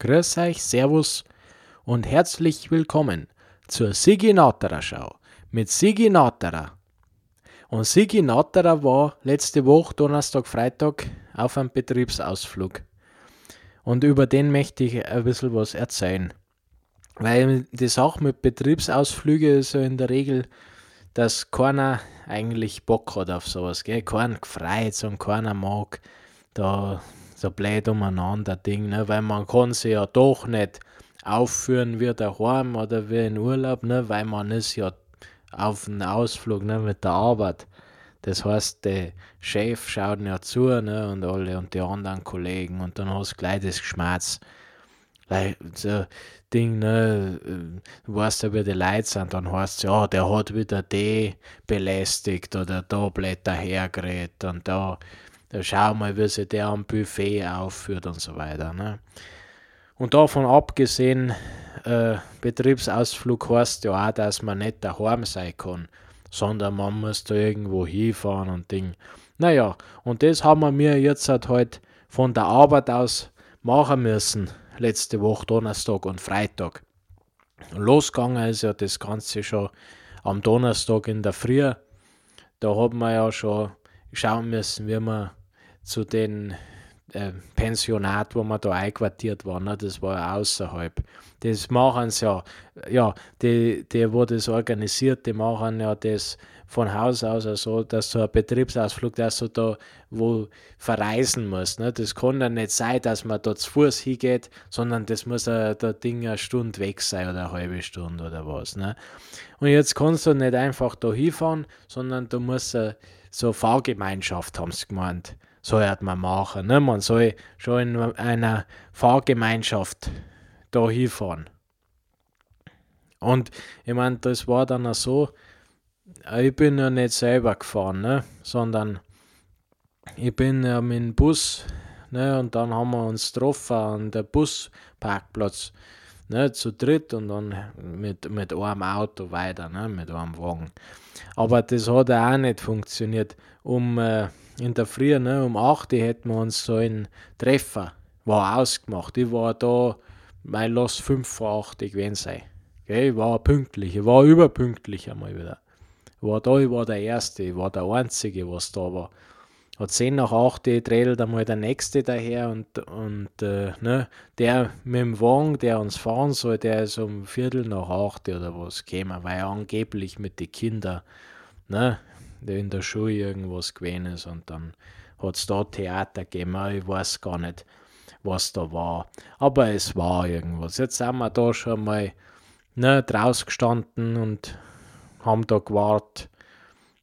Grüß euch, Servus und herzlich willkommen zur Sigi Natterer Schau mit Sigi Natterer. Und Sigi Natterer war letzte Woche, Donnerstag, Freitag, auf einem Betriebsausflug. Und über den möchte ich ein bisschen was erzählen. Weil die Sache mit Betriebsausflügen ist ja in der Regel, dass keiner eigentlich Bock hat auf sowas, gell? Keiner gefreut und keiner mag da so blöd umeinander Ding, ne? weil man kann sich ja doch nicht aufführen wie daheim oder wie in Urlaub, ne? weil man ist ja auf einem Ausflug ne? mit der Arbeit. Das heißt, der Chef schaut ja zu ne? und alle und die anderen Kollegen und dann hast du gleich das Geschmerz. So Ding, ne, du weißt ja, wie die Leute sind, dann heißt es, ja, der hat wieder die belästigt oder da Blätter hergeredet und da da schau mal, wie sich der am Buffet aufführt und so weiter. Ne? Und davon abgesehen, äh, Betriebsausflug heißt ja auch, dass man nicht daheim sein kann, sondern man muss da irgendwo hinfahren und Ding. Naja, und das haben wir mir jetzt halt von der Arbeit aus machen müssen, letzte Woche Donnerstag und Freitag. Losgegangen ist ja das Ganze schon am Donnerstag in der Früh. Da haben wir ja schon schauen müssen, wie wir zu den äh, Pensionat, wo wir da einquartiert waren, ne, das war außerhalb. Das machen sie ja, ja, die, die, wo das organisiert, die machen ja das von Haus aus so, also, dass so ein Betriebsausflug, dass du da wo verreisen musst. Ne? Das kann ja nicht sein, dass man da zu Fuß hingeht, sondern das muss ja der Ding eine Stunde weg sein oder eine halbe Stunde oder was. Ne? Und jetzt kannst du nicht einfach da hinfahren, sondern du musst so eine Fahrgemeinschaft, haben sie gemeint sollte man machen. Ne? Man soll schon in einer Fahrgemeinschaft da hinfahren. Und ich meine, das war dann auch so, ich bin ja nicht selber gefahren, ne? sondern ich bin ja mit dem Bus ne? und dann haben wir uns getroffen an der Busparkplatz ne? zu dritt und dann mit, mit einem Auto weiter, ne? mit einem Wagen. Aber das hat auch nicht funktioniert. Um äh, in der Früh, ne, um 8 Uhr hätten wir uns so einen Treffer, war ausgemacht. Ich war da, mein Lass 5 vor 8 gewesen sein. Okay, ich war pünktlich, ich war überpünktlich einmal wieder. Ich war da, ich war der Erste, ich war der Einzige, was da war. Hat 10 nach 8 Uhr trädelt einmal der Nächste daher und, und äh, ne, der mit dem Wagen, der uns fahren soll, der ist um Viertel nach 8 oder was gekommen, weil er angeblich mit den Kindern, ne, in der Schule irgendwas gewesen ist und dann hat es da Theater gegeben. Ich weiß gar nicht, was da war. Aber es war irgendwas. Jetzt sind wir da schon mal ne, draußen gestanden und haben da gewartet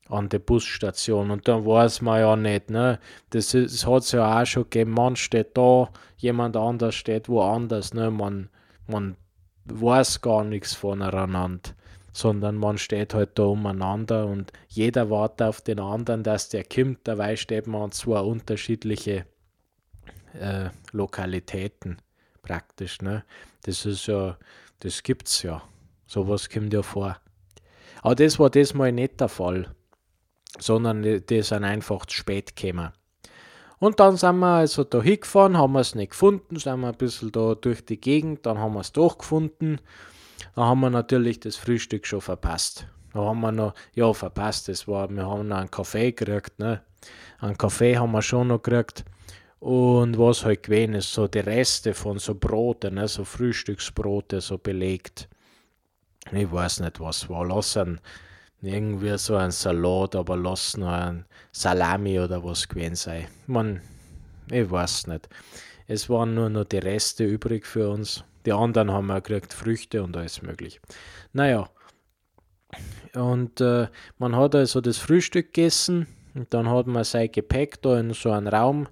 an der Busstation und dann weiß man ja nicht, ne? Das, das hat es ja auch schon gegeben, man steht da, jemand anders steht woanders, ne? Man, man weiß gar nichts voneinander sondern man steht halt da umeinander und jeder wartet auf den anderen, dass der kommt. Dabei steht man an zwei unterschiedliche äh, Lokalitäten praktisch. Ne? Das ist ja, das gibt's ja. Sowas kommt ja vor. Aber das war diesmal nicht der Fall, sondern die sind einfach zu spät gekommen. Und dann sind wir also da hingefahren, haben wir es nicht gefunden, sind wir ein bisschen da durch die Gegend, dann haben wir es doch gefunden da haben wir natürlich das Frühstück schon verpasst. Da haben wir noch, ja, verpasst, das war, wir haben noch einen Kaffee gekriegt, ne? Einen Kaffee haben wir schon noch gekriegt. Und was halt gewesen ist, so die Reste von so Broten, ne? so Frühstücksbrote, so belegt. Ich weiß nicht, was war. Lass ein, irgendwie so ein Salat, aber lass noch ein Salami oder was gewesen sein. Man, ich weiß nicht. Es waren nur noch die Reste übrig für uns. Die anderen haben auch gekriegt Früchte und alles möglich. Naja, und äh, man hat also das Frühstück gegessen und dann hat man sein Gepäck da in so einen Raum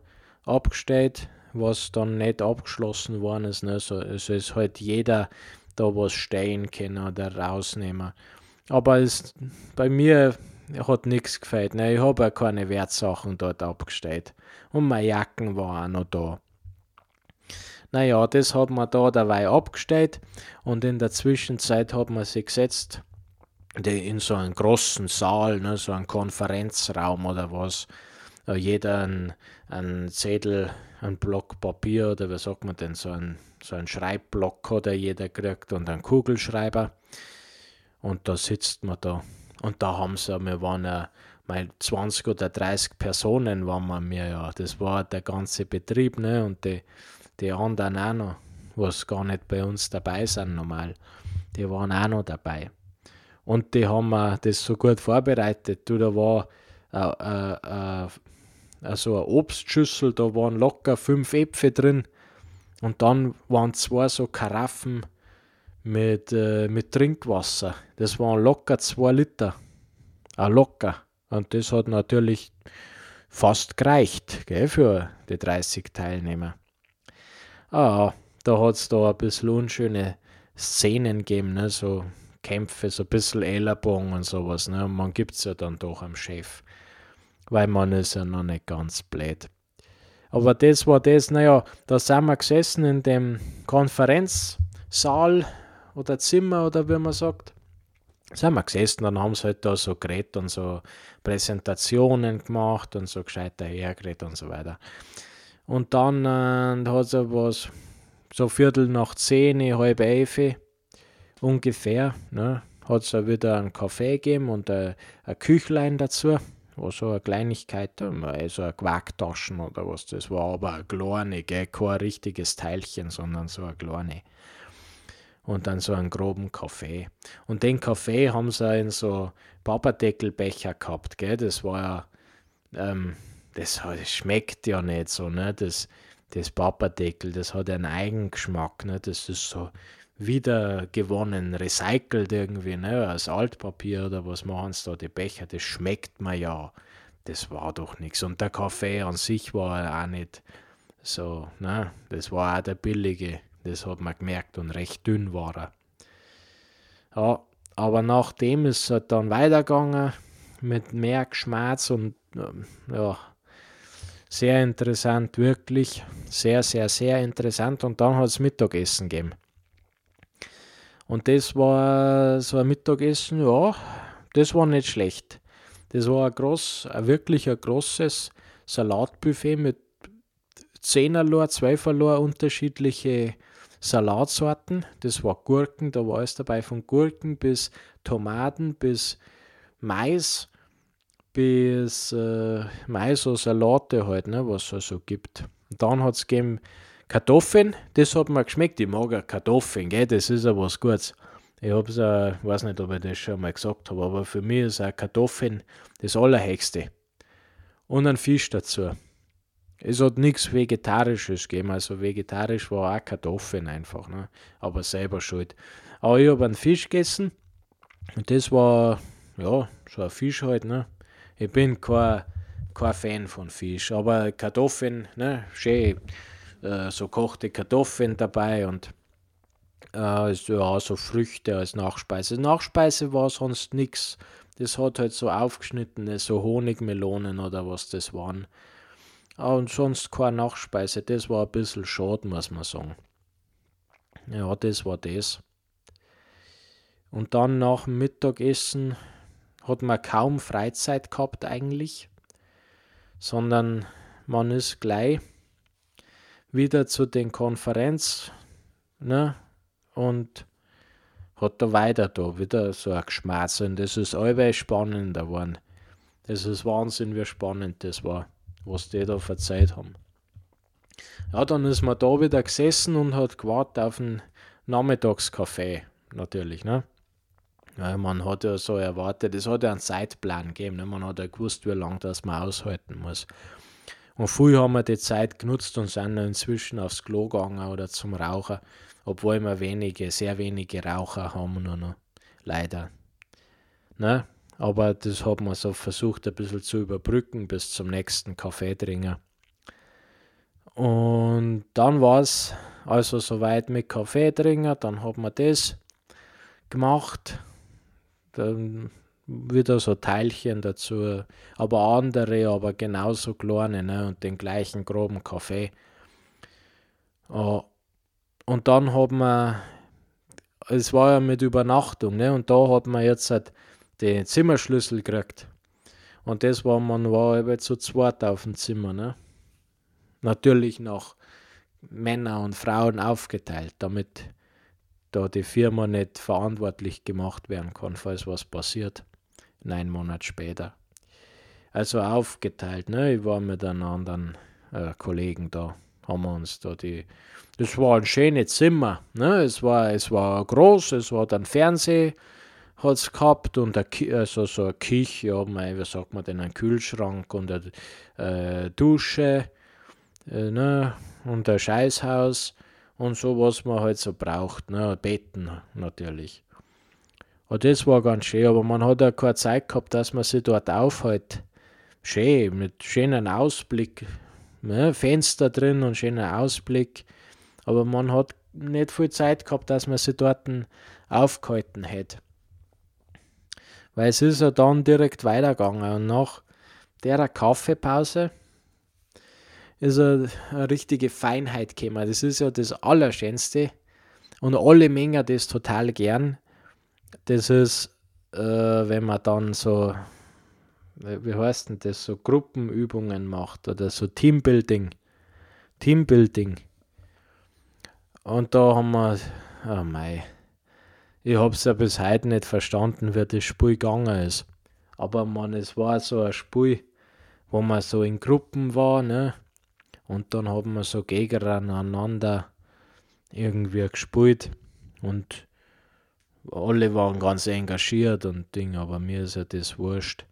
abgestellt, was dann nicht abgeschlossen worden ist. Ne? So, also ist halt jeder da was stehen können oder rausnehmen. Aber es, bei mir hat nichts gefällt. Ne? Ich habe ja keine Wertsachen dort abgestellt. Und meine Jacken waren auch noch da. Naja, das hat man da dabei abgestellt und in der Zwischenzeit hat man sich gesetzt in so einen großen Saal, ne, so einen Konferenzraum oder was. äh, jeder ein, ein Zettel, ein Block Papier oder wie sagt man denn, so ein, so ein Schreibblock hat er jeder gekriegt und einen Kugelschreiber. Und da sitzt man da. Und da haben sie, wir waren ja mal 20 oder 30 Personen waren wir ja. Das war der ganze Betrieb, ne? Und die, die anderen auch noch, was gar nicht bei uns dabei sind normal. Die waren auch noch dabei. Und die haben das so gut vorbereitet. Du, da war äh, äh, äh, so eine Obstschüssel, da waren locker fünf Äpfel drin. Und dann waren zwei so Karaffen mit, äh, mit Trinkwasser. Das waren locker zwei Liter. Ah, locker. Und das hat natürlich fast gereicht gell, für die 30 Teilnehmer. Ah, da hat es da ein bisschen unschöne Szenen gegeben, ne? so Kämpfe, so ein bisschen Ellerbogen und sowas. Ne? Und man gibt es ja dann doch am Chef, weil man ist ja noch nicht ganz blöd. Aber das war das, naja, da sind wir gesessen in dem Konferenzsaal oder Zimmer oder wie man sagt. Sind wir gesessen, dann haben sie halt da so geredet und so Präsentationen gemacht und so gescheiter hergeredet und so weiter. Und dann äh, hat es was, so Viertel nach zehn, halb elf ungefähr, ne, hat es wieder einen Kaffee gegeben und ein, ein Küchlein dazu war so eine Kleinigkeit, so eine Quarktaschen oder was das war, aber eine kleine, gell? kein richtiges Teilchen, sondern so eine kleine. Und dann so einen groben Kaffee. Und den Kaffee haben sie in so Papadeckelbecher gehabt, gell? Das war ja, ähm, das, das, schmeckt ja nicht so, ne? Das, das Papadeckel, das hat einen Eigengeschmack, ne? Das ist so wiedergewonnen, recycelt irgendwie, ne, als Altpapier oder was machen sie da, die Becher, das schmeckt mir ja. Das war doch nichts. Und der Kaffee an sich war auch nicht so, ne, das war auch der billige, das hat man gemerkt und recht dünn war er. Ja, aber nachdem ist es dann weitergegangen mit mehr Geschmerz und ähm, ja, sehr interessant, wirklich. Sehr, sehr, sehr interessant. Und dann hat es Mittagessen gegeben. Und das war so ein Mittagessen, ja, das war nicht schlecht. Das war ein, groß, ein wirklich ein großes Salatbuffet mit zehnerlei, zwölferlei unterschiedliche Salatsorten. Das war Gurken, da war es dabei von Gurken bis Tomaten bis Mais bis äh, Mais oder Salate halt, ne, was es so gibt. Und dann hat es gegeben Kartoffeln, das hat mir geschmeckt. Ich mag ja Kartoffeln, gell? das ist ja was Gutes. Ich hab's, äh, weiß nicht, ob ich das schon mal gesagt habe, aber für mich ist auch Kartoffeln das Allerhöchste. Und ein Fisch dazu. Es hat nichts Vegetarisches gegeben, also vegetarisch war auch Kartoffeln einfach, ne? aber selber schuld. Aber ich habe einen Fisch gegessen und das war, ja, so ein Fisch halt, ne? Ich bin kein, kein Fan von Fisch, aber Kartoffeln, ne, schön äh, so kochte Kartoffeln dabei und äh, ja, so Früchte als Nachspeise. Nachspeise war sonst nichts. Das hat halt so aufgeschnittene, so Honigmelonen oder was das waren. Und sonst keine Nachspeise. Das war ein bisschen schade, muss man sagen. Ja, das war das. Und dann nach dem Mittagessen hat man kaum Freizeit gehabt eigentlich, sondern man ist gleich wieder zu den Konferenz ne, und hat da weiter da wieder so ein Geschmerz und das ist allweil spannender geworden. Das ist Wahnsinn, wie spannend das war, was die da verzeiht haben. Ja, dann ist man da wieder gesessen und hat gewartet auf einen Nachmittagskaffee, natürlich, ne? Ja, man hat ja so erwartet, es hat ja einen Zeitplan gegeben, ne? man hat ja gewusst, wie lange das man aushalten muss. Und früher haben wir die Zeit genutzt und sind inzwischen aufs Klo gegangen oder zum Rauchen, obwohl wir wenige, sehr wenige Raucher haben nur noch. Leider. Ne? Aber das hat man so versucht, ein bisschen zu überbrücken bis zum nächsten Kaffee trinken. Und dann war es also soweit mit Kaffee trinken, dann hat man das gemacht. Dann wieder so Teilchen dazu, aber andere, aber genauso kleine ne, und den gleichen groben Kaffee. Uh, und dann hat man, es war ja mit Übernachtung, ne, und da hat man jetzt halt den Zimmerschlüssel gekriegt. Und das war, man war eben zu zweit auf dem Zimmer. Ne? Natürlich nach Männer und Frauen aufgeteilt, damit da die Firma nicht verantwortlich gemacht werden kann, falls was passiert. Neun Monate später. Also aufgeteilt, ne? Ich war mit einem anderen äh, Kollegen da, haben wir uns da die. Das war ein schönes Zimmer, ne? Es war, es war groß, es war dann Fernseh, hat es gehabt und eine, also so eine Küche, ja, mein, wie sagt man denn, ein Kühlschrank und eine äh, Dusche, äh, ne? Und ein Scheißhaus und so, was man halt so braucht, ne? Betten natürlich. Und das war ganz schön, aber man hat ja keine Zeit gehabt, dass man sich dort aufhält schön, mit schönem Ausblick. Ne? Fenster drin und schöner Ausblick. Aber man hat nicht viel Zeit gehabt, dass man sich dort aufgehalten hätte. Weil es ist ja dann direkt weitergegangen und nach der Kaffeepause ist eine, eine richtige Feinheit gekommen. Das ist ja das Allerschönste und alle mengen das total gern. Das ist, äh, wenn man dann so wie heißt denn das, so Gruppenübungen macht oder so Teambuilding. Teambuilding. Und da haben wir, oh mei, ich habe es ja bis heute nicht verstanden, wie das Spiel gegangen ist. Aber man, es war so ein Spiel, wo man so in Gruppen war, ne? Und dann haben wir so gegeneinander irgendwie gespielt und alle waren ganz engagiert und Ding, aber mir ist ja das wurscht.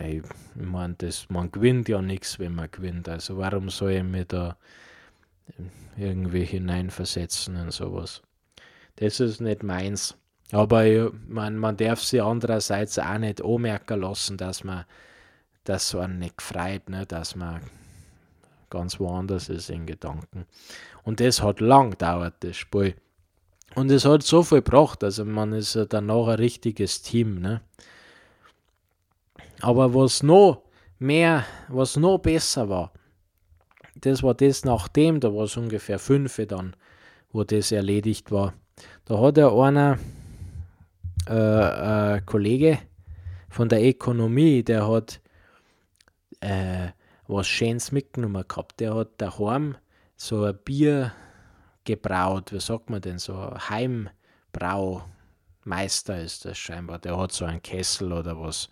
Ich meine, man gewinnt ja nichts, wenn man gewinnt. Also warum soll ich mich da irgendwie hineinversetzen in sowas? Das ist nicht meins. Aber ich, man, man darf sich andererseits auch nicht anmerken lassen, dass man das so nicht freut, ne? dass man ganz woanders ist in Gedanken. Und das hat lang gedauert, das Spiel. Und es hat so viel gebracht, also man ist ja danach ein richtiges Team. Ne? Aber was noch mehr, was noch besser war, das war das nachdem, da war es ungefähr fünf dann, wo das erledigt war. Da hat er einer äh, äh, Kollege von der Ökonomie, der hat äh, was Schönes mitgenommen gehabt. Der hat daheim so ein Bier gebraut, wie sagt man denn, so Heimbraumeister ist das scheinbar. Der hat so einen Kessel oder was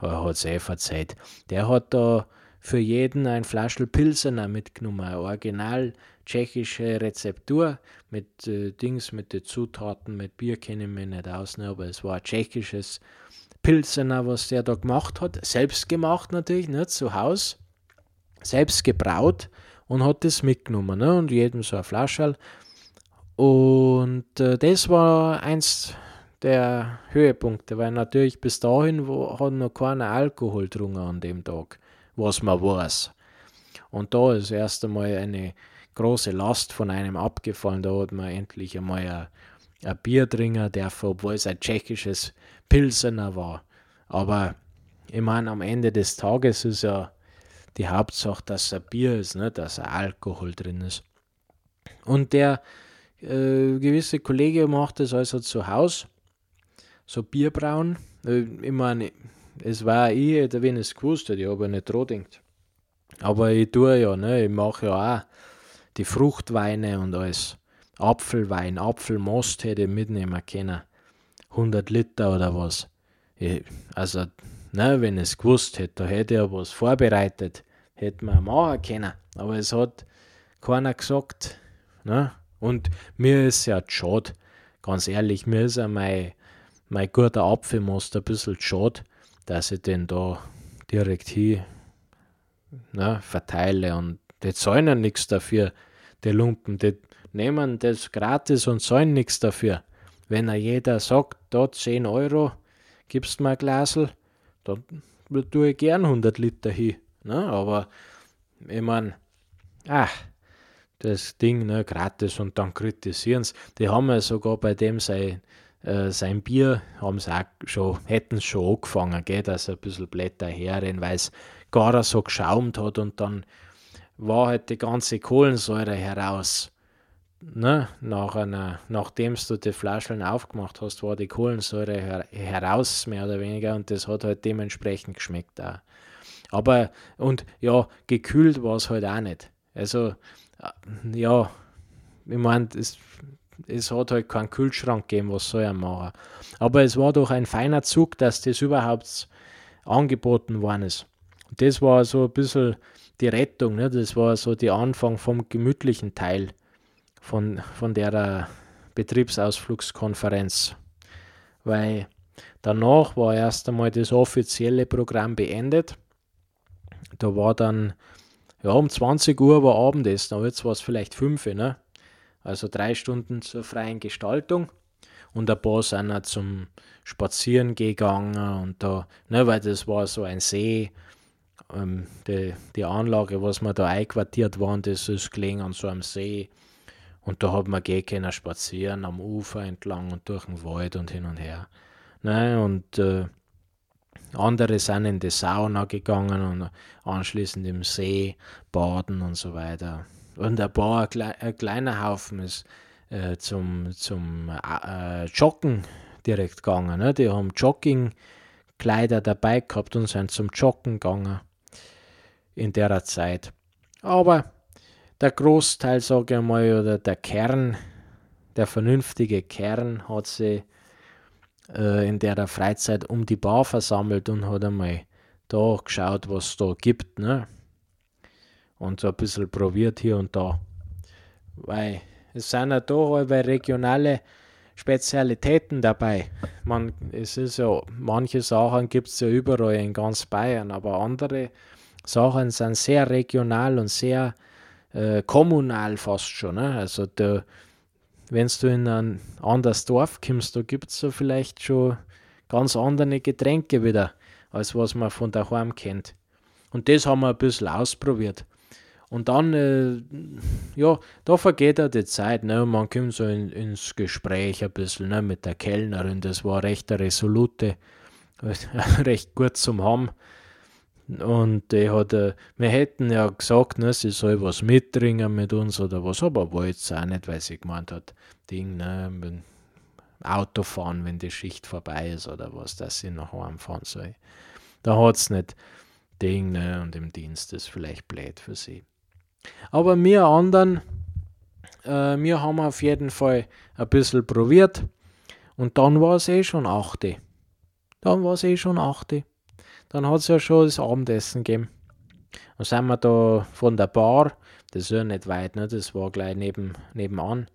er hat es eh verzeiht. Der hat da für jeden ein Flaschel Pilsener mitgenommen, eine original tschechische Rezeptur mit äh, Dings, mit den Zutaten, mit Bier kenne ich mich nicht aus, ne, aber es war ein tschechisches Pilsener, was der da gemacht hat. Selbst gemacht natürlich, ne, zu Hause. Selbst gebraut und hat das mitgenommen. Ne, und jedem so ein Flaschel. Und äh, das war eins der Höhepunkte, weil natürlich bis dahin wo, hat noch keiner Alkohol getrunken an dem Tag, was man weiß. Und da ist erst einmal eine große Last von einem abgefallen. Da hat man endlich einmal ein, ein Bier trinken dürfen, obwohl es ein tschechisches Pilsener war. Aber ich meine, am Ende des Tages ist ja die Hauptsache, dass ein Bier ist, nicht? dass ein Alkohol drin ist. Und der äh, gewisse Kollege macht das also zu Hause so Bierbrauen. Äh, ich meine, es war ich, hätte wenn es gewusst hätte, ich habe nicht dran gedacht. Aber ich tue ja, ne? ich mache ja auch die Fruchtweine und alles. Apfelwein, Apfelmost hätte ich mitnehmen können. 100 Liter oder was. Ich, also, ne, wenn ich es gewusst hätte, da hätte ja was vorbereitet, hätte man machen können. Aber es hat keiner gesagt. Ne? Und mir ist ja schade, ganz ehrlich, mir ist ja mein mein guter Apfelmost ein bisschen schade, dass ich den da direkt hier ne, verteile und die zahlen ja nichts dafür, die Lumpen, die nehmen das gratis und zahlen nichts dafür. Wenn er jeder sagt, da 10 Euro, gibst mir ein Glasel, dann tue ich gern 100 Liter hin. Ne? Aber ich meine, ach, das Ding ne, gratis und dann kritisieren sie. Die haben ja sogar bei dem sein äh, sein Bier haben sie auch schon, hätten schon angefangen, gell, dass er ein bisschen Blätter herren, weil es gar so geschaumt hat und dann war halt die ganze Kohlensäure heraus. Ne, nach einer, nachdem du die Flaschen aufgemacht hast, war die Kohlensäure her heraus, mehr oder weniger, und das hat halt dementsprechend geschmeckt auch. Aber, und ja, gekühlt war es halt auch nicht. Also, äh, ja, ich meine, es, es hat halt keinen Kühlschrank gegeben, was soll er machen. Aber es war doch ein feiner Zug, dass das überhaupt angeboten worden ist. Das war so ein bisschen die Rettung, ne? das war so der Anfang vom gemütlichen Teil von, von der Betriebsausflugskonferenz. Weil danach war erst einmal das offizielle Programm beendet da war dann, ja, um 20 Uhr war Abendessen, aber jetzt war es vielleicht 5 ne? Also drei Stunden zur freien Gestaltung. Und ein paar sind auch zum Spazieren gegangen und da, ne, weil das war so ein See, ähm, die, die Anlage, was wir da einquartiert waren, das ist gelegen an so einem See. Und da hat man gehen können spazieren am Ufer entlang und durch den Wald und hin und her. Ne, und äh, andere sind in die Sauna gegangen und anschließend im See baden und so weiter. Und ein paar, ein kleiner Haufen ist äh, zum, zum äh, Joggen direkt gegangen. Ne? Die haben Joggingkleider dabei gehabt und sind zum Joggen gegangen in der Zeit. Aber der Großteil, sage ich mal, oder der Kern, der vernünftige Kern hat sich äh, in der Freizeit um die Bar versammelt und hat einmal da geschaut, was es da gibt. Ne? Und so ein bisschen probiert hier und da. Weil es sind ja da halbe regionale Spezialitäten dabei. Man, es ist ja, manche Sachen gibt es ja überall in ganz Bayern, aber andere Sachen sind sehr regional und sehr äh, kommunal fast schon. Ne? Also der, wenn du in ein anderes Dorf kommst, da gibt es so vielleicht schon ganz andere Getränke wieder, als was man von daheim kennt. Und das haben wir ein bisschen ausprobiert. Und dann, äh, ja, da vergeht auch die Zeit, ne? man kommt so in, ins Gespräch ein bisschen ne? mit der Kellnerin, das war recht eine resolute, recht gut zum Haben. Und die hat, äh, wir hätten ja gesagt, ne, sie soll was mitbringen mit uns oder was, aber wollte es auch nicht, weil sie gemeint hat, Ding, ne, Auto fahren, wenn die Schicht vorbei ist oder was, dass sie nach Hause fahren soll. Da hat es nicht Ding, ne, und im Dienst ist vielleicht blöd für sie. Aber wir anderen, äh, wir haben auf jeden Fall ein bisschen probiert und dann war es eh schon 8. Dann war es eh schon 8 dann hat es ja schon das Abendessen gegeben. Dann sind wir da von der Bar, das ist ja nicht weit, ne? das war gleich neben, nebenan,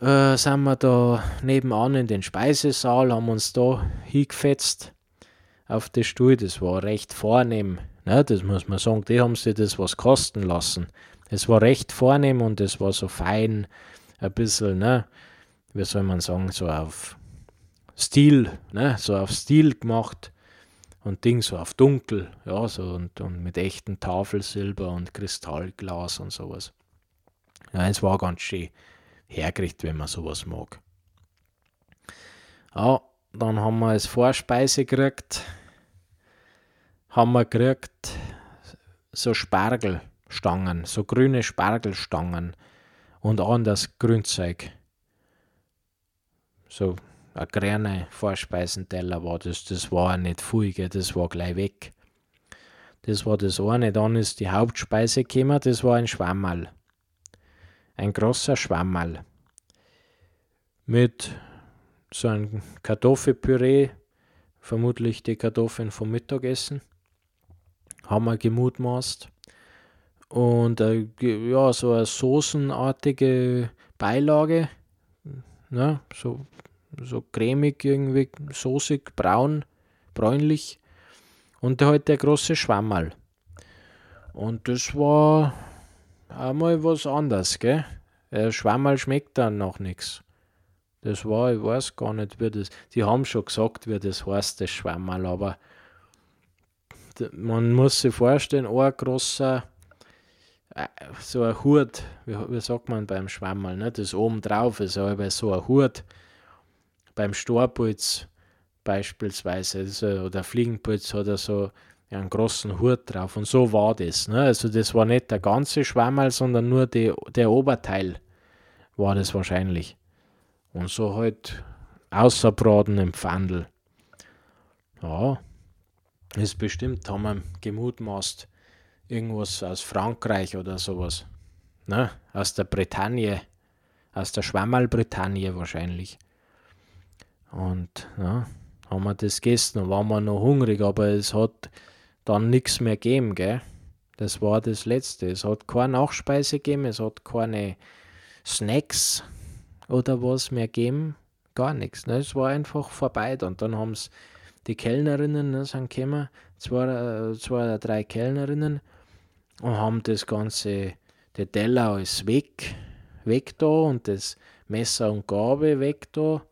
äh, sind wir da nebenan in den Speisesaal, haben uns da hingefetzt auf die Stuhl, das war recht vornehm, ne? das muss man sagen, die haben sich das was kosten lassen. Es war recht vornehm und es war so fein, ein bisschen, ne? wie soll man sagen, so auf Stil, ne? so auf Stil gemacht und Ding so auf dunkel, ja, so und, und mit echtem Tafelsilber und Kristallglas und sowas. Ja, es war ganz schön hergerichtet, wenn man sowas mag. Ja, dann haben wir als Vorspeise gekriegt, haben wir gekriegt so Spargelstangen, so grüne Spargelstangen und anderes Grünzeug. So ein grüner Vorspeisenteller war das. Das war nicht viel, gell? das war gleich weg. Das war das eine. Dann ist die Hauptspeise gekommen, das war ein Schwammerl. Ein großer Schwammerl. Mit so einem Kartoffelpüree, vermutlich die Kartoffeln vom Mittagessen, haben wir gemutmaßt. Und äh, ja, so eine soßenartige Beilage, ne, so so cremig irgendwie, soßig, braun, bräunlich und halt der große Schwammerl. Und das war einmal was anderes, gell? Der Schwammerl schmeckt dann noch nichts. Das war, ich weiß gar nicht, wie das, die haben schon gesagt, wie das heißt, das Schwammerl, aber man muss sich vorstellen, ein großer, äh, so ein Hut, wie, wie sagt man beim Schwammerl, ne? das oben drauf ist, aber so ein Hut, beim Storputz beispielsweise also, oder Fliegenputz hat er so einen großen Hut drauf und so war das. Ne? Also das war nicht der ganze Schwammerl, sondern nur die, der Oberteil war das wahrscheinlich. Und so halt außerbraten im Pfandl. Ja, ist bestimmt, haben wir gemutmaßt, irgendwas aus Frankreich oder sowas. Ne? Aus der Bretagne, aus der Schwammerl-Bretagne wahrscheinlich. Und ja, haben wir das gegessen und waren wir noch hungrig, aber es hat dann nichts mehr gegeben, gell? Das war das Letzte. Es hat keine Nachspeise gegeben, es hat keine Snacks oder was mehr gegeben. Gar nichts. Ne? Es war einfach vorbei. Und dann haben es die Kellnerinnen ne, sind gekommen, zwei, zwei oder drei Kellnerinnen, und haben das Ganze, der Teller alles weg, weg da und das Messer und Gabel weg da.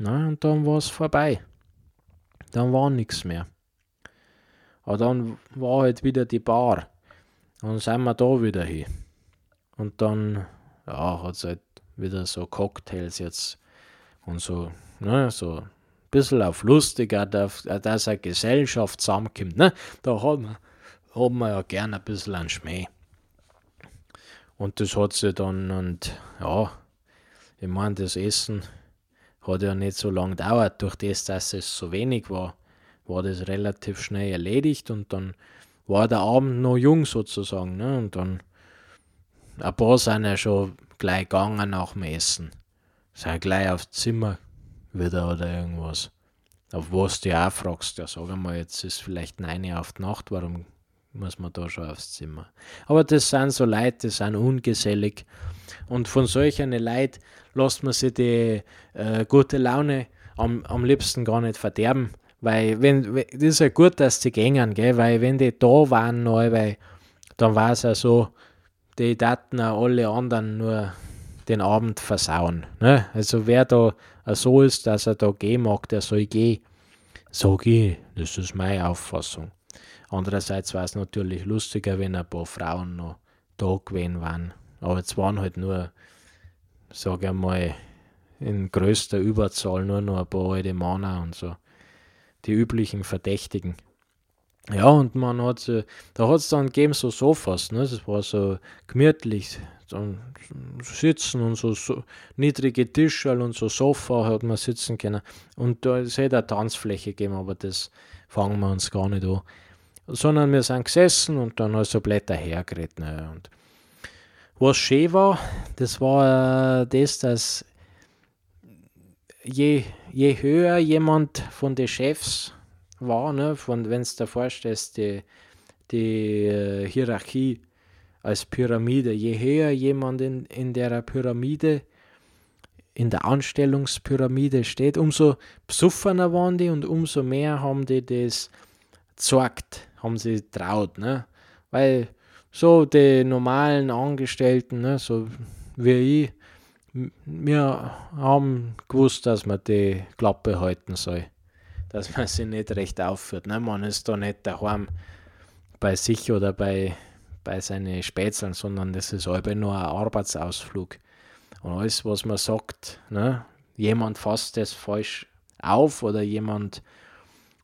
Na, und dann war es vorbei. Dann war nichts mehr. Aber dann war halt wieder die Bar. Und dann sind wir da wieder hin. Und dann, ja, hat es halt wieder so Cocktails jetzt und so, ne, so ein bisschen auf lustig, dass eine Gesellschaft zusammenkommt, ne. Da hat man, hat man ja gerne ein bisschen einen Schmäh. Und das hat sie dann, und ja, ich meine, das Essen hat ja nicht so lange gedauert, durch das, dass es so wenig war war das relativ schnell erledigt und dann war der Abend noch jung sozusagen. Ne? Und dann ein paar sind ja schon gleich gegangen nach dem Essen. Sind gleich aufs Zimmer wieder oder irgendwas. Auf was du auch fragst, ja sag mal, jetzt ist vielleicht eine auf die Nacht, warum muss man da schon aufs Zimmer? Aber das sind so Leute, die sind ungesellig. Und von solchen Leuten lässt man sich die äh, gute Laune am, am liebsten gar nicht verderben. Weil, wenn, das ist ja gut, dass sie gängen, gell? weil wenn die da waren, neu, weil, dann war es ja so, die daten alle anderen nur den Abend versauen. Ne? Also wer da so ist, dass er da gehen mag, der soll gehen. So geh, das ist meine Auffassung. Andererseits war es natürlich lustiger, wenn ein paar Frauen noch da gewesen waren. Aber es waren halt nur, sage ich mal, in größter Überzahl nur noch ein paar alte Männer und so die üblichen Verdächtigen. Ja, und man hat, äh, da hat es dann gegeben so Sofas, ne? das war so gemütlich, dann sitzen und so, so niedrige Tische und so Sofa hat man sitzen können. Und da ist halt eine Tanzfläche gegeben, aber das fangen wir uns gar nicht an. Sondern wir sind gesessen und dann halt so Blätter hergeredet. Ne? Und was schön war, das war äh, das, dass je, je höher jemand von den Chefs war, ne, wenn du dir vorstellst, die, die äh, Hierarchie als Pyramide, je höher jemand in, in der Pyramide, in der Anstellungspyramide steht, umso besoffener waren die und umso mehr haben die das gezeigt, haben sie traut, ne? Weil so die normalen Angestellten, ne, so wie ich, wir haben gewusst, dass man die Klappe halten soll. Dass man sie nicht recht aufführt. Ne? Man ist da nicht daheim bei sich oder bei, bei seinen Spätzeln, sondern das ist halb nur ein Arbeitsausflug. Und alles, was man sagt, ne? jemand fasst das falsch auf oder jemand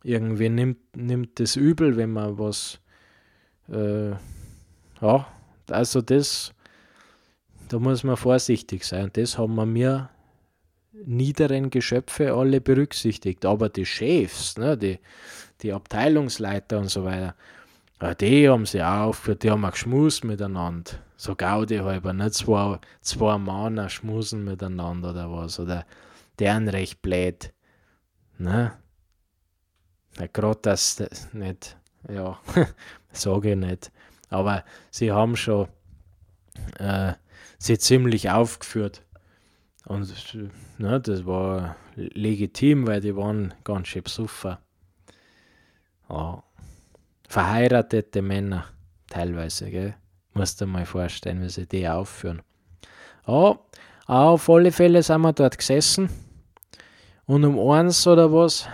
irgendwie nimmt, nimmt das übel, wenn man was, äh, ja, also das da muss man vorsichtig sein. Und das haben wir mir niederen Geschöpfe alle berücksichtigt. Aber die Chefs, ne, die, die Abteilungsleiter und so weiter, die haben sie auch, für die haben wir geschmust miteinander. So Gaudi halber, nicht zwei, zwei Männer schmusen miteinander oder was. Oder deren recht blöd. Ne? Gerade das nicht, ja, sage ich nicht. Aber sie haben schon äh, sie ziemlich aufgeführt. Und ne, das war legitim, weil die waren ganz schön besoffen. Ja. Verheiratete Männer teilweise, gell? Musst du mal vorstellen, wie sie die aufführen. Ja, auf alle Fälle sind wir dort gesessen. Und um eins oder was,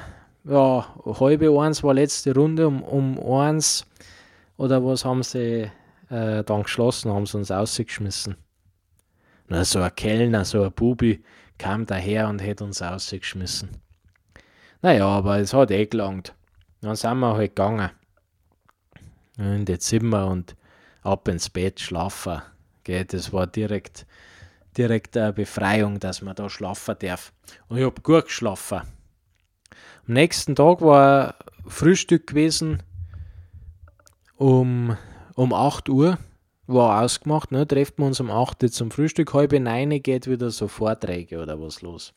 ja, halbe eins war letzte Runde, um, um eins oder was haben sie äh, dann geschlossen, haben sie uns ausgeschmissen. Na, so ein Kellner, so ein Bubi kam daher und hätte uns rausgeschmissen. Naja, aber es hat eh gelangt. Dann sind wir halt gegangen. In die Zimmer und ab ins Bett schlafen. Gell, das war direkt direkt eine Befreiung, dass man da schlafen darf. Und ich habe gut geschlafen. Nächsten Tag war Frühstück gewesen um, um 8 Uhr. War ausgemacht, ne? treffen wir uns um 8 Uhr zum Frühstück. Halb neun geht wieder so Vorträge oder was los.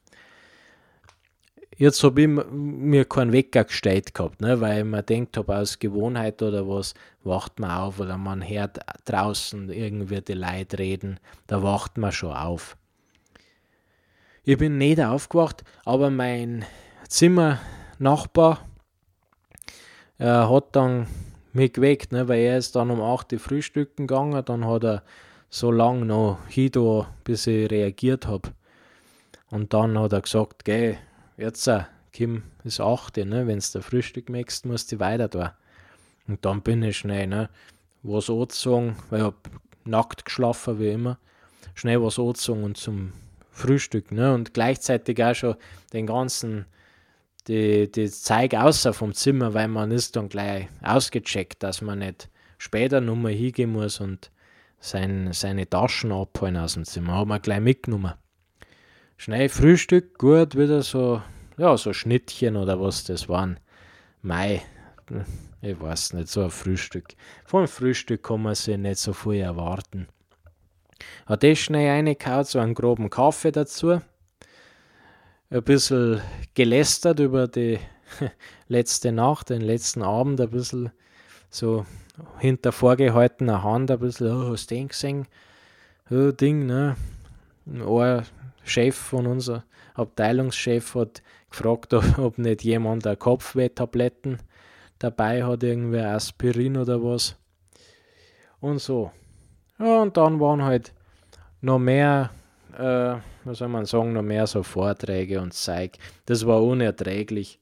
Jetzt habe ich mir keinen Wecker gestellt gehabt, ne, weil ich mir denkt habe, aus Gewohnheit oder was, wacht man auf oder man hört draußen irgendwie die Leute reden, da wacht man schon auf. Ich bin nicht aufgewacht, aber mein Zimmernachbar äh, hat dann mich geweckt, ne, weil er ist dann um 8 Uhr frühstücken gegangen, dann hat er so lange noch hin, bis ich reagiert habe. Und dann hat er gesagt, geh, jetzt, äh, Kim, ist 8, ne? wenn du Frühstück möchtest, musst du weiter da. Und dann bin ich schnell, ne? was angezogen, weil ich hab nackt geschlafen, wie immer. Schnell was angezogen und zum Frühstück, ne? Und gleichzeitig auch schon den ganzen, die, die Zeug außer vom Zimmer, weil man ist dann gleich ausgecheckt, dass man nicht später nochmal hingehen muss und sein, seine Taschen abholen aus dem Zimmer. Haben wir gleich mitgenommen. Schnell Frühstück, gut, wieder so, ja, so Schnittchen oder was das waren. Mai, ich weiß nicht, so ein Frühstück. Vom Frühstück kann man sich nicht so viel erwarten. Hat das schnell reingehauen, so einen groben Kaffee dazu. Ein bisschen gelästert über die letzte Nacht, den letzten Abend, ein bisschen so hinter vorgehaltener Hand, ein bisschen, oh, hast du den gesehen? Oh, Ding, ne? Ein Chef von unser Abteilungschef hat gefragt, ob, nicht jemand eine Kopfwehtabletten dabei hat, irgendwie Aspirin oder was. Und so. Ja, und dann waren halt noch mehr, äh, was soll man sagen, noch mehr so Vorträge und Zeug. Das war unerträglich,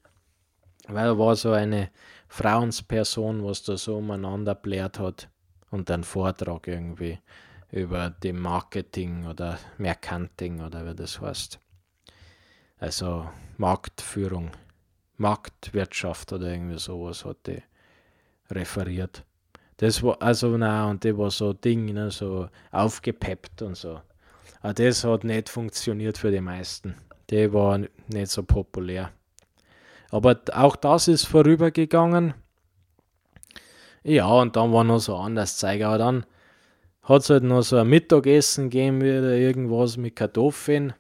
weil war so eine Frauensperson, was da so umeinander blärt hat und einen Vortrag irgendwie über dem Marketing oder Mercanting oder wie das heißt. Also Marktführung, Marktwirtschaft oder irgendwie sowas hat die referiert. Das war, also nein, und die war so Ding, ne, so aufgepeppt und so. Aber das hat nicht funktioniert für die meisten. Die war nicht so populär. Aber auch das ist vorübergegangen. Ja, und dann war noch so anders Zeug. Aber dann hat es halt noch so ein Mittagessen gegeben, wieder irgendwas mit Kartoffeln.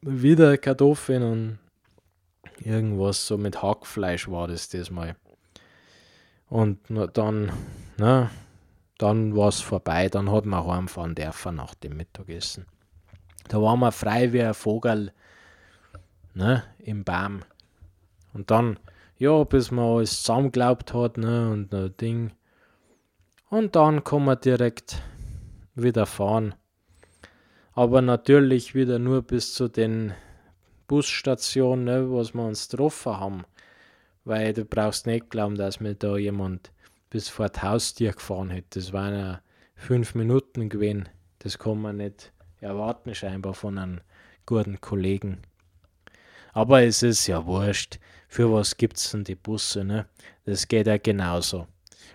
Wieder Kartoffeln und irgendwas so mit Hackfleisch war das diesmal. Und dann, na, dann war es vorbei, dann hat man heimfahren dürfen nach dem Mittagessen. Da waren wir frei wie ein Vogel ne, im Baum. Und dann, ja, bis man alles zusammengeglaubt hat, ne, und ein Ding, und dann kann man direkt wieder fahren. Aber natürlich wieder nur bis zu den Busstationen, ne, was wir uns getroffen haben. Weil du brauchst nicht glauben, dass mir da jemand bis vor das Haustier gefahren hätte. Das waren ja fünf Minuten gewesen. Das kann man nicht erwarten, scheinbar von einem guten Kollegen. Aber es ist ja wurscht. Für was gibt es denn die Busse, ne? Das geht ja genauso.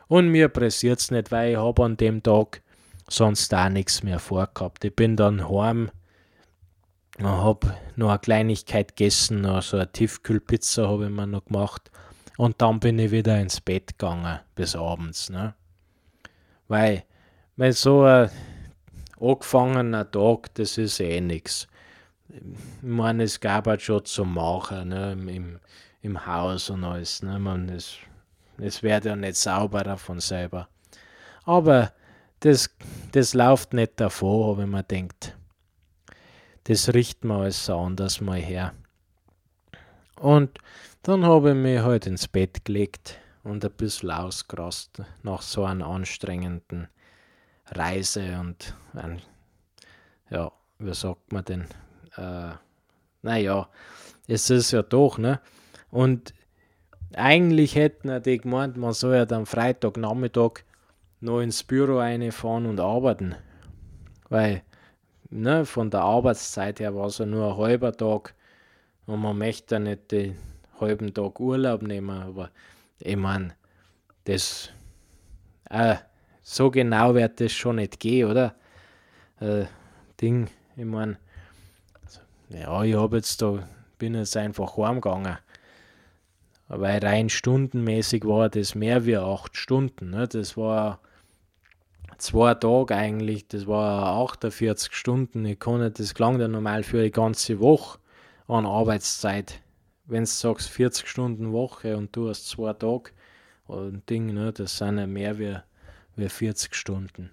Und mir pressiert es nicht, weil ich habe an dem Tag sonst auch nichts mehr vorgehabt. Ich bin dann heim und habe noch eine Kleinigkeit gegessen, noch so eine Tiefkühlpizza habe ich mir noch gemacht. Und dann bin ich wieder ins Bett gegangen bis abends. Ne? Weil, weil so ein angefangener Tag, das ist eh nichts. Ich meine, es gab halt schon zu machen ne? Im, im Haus und alles. Ne? Man, es es wird ja nicht sauberer von selber. Aber das, das läuft nicht davor, wenn man denkt, das riecht man alles anders mal her. Und dann habe ich mich halt ins Bett gelegt und ein bisschen ausgerast nach so einer anstrengenden Reise und ein, ja, wie sagt man denn? Äh, naja, es ist ja doch, ne? Und eigentlich hätten die gemeint, man soll ja am Freitagnachmittag noch ins Büro reinfahren und arbeiten. Weil ne, von der Arbeitszeit her war es ja nur ein halber Tag und man möchte ja nicht den halben Tag Urlaub nehmen. Aber ich meine, das äh, so genau wird das schon nicht gehen, oder? Äh, Ding, ich meine, ja, ich habe jetzt da, bin jetzt einfach heimgegangen. Weil rein stundenmäßig war das mehr wie acht Stunden. Ne? Das war zwei Tage eigentlich, das war 48 Stunden. Ich konnte das gelang dann normal für die ganze Woche an Arbeitszeit. Wenn du sagst 40 Stunden Woche und du hast zwei Tage und Ding, ne, das sind ja mehr wie, wie 40 Stunden.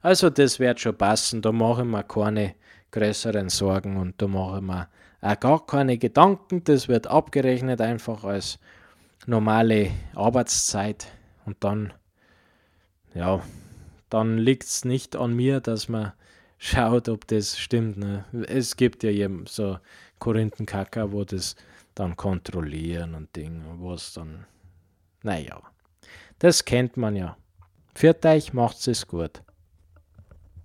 Also das wird schon passen, da mache ich mir keine größeren Sorgen und da mache ich mir auch gar keine Gedanken. Das wird abgerechnet einfach als normale Arbeitszeit und dann, ja, dann liegt es nicht an mir, dass man schaut, ob das stimmt. Ne? Es gibt ja eben so Korinthenkacker, wo das dann kontrollieren und Ding, wo es dann, naja, das kennt man ja. Für euch macht es gut.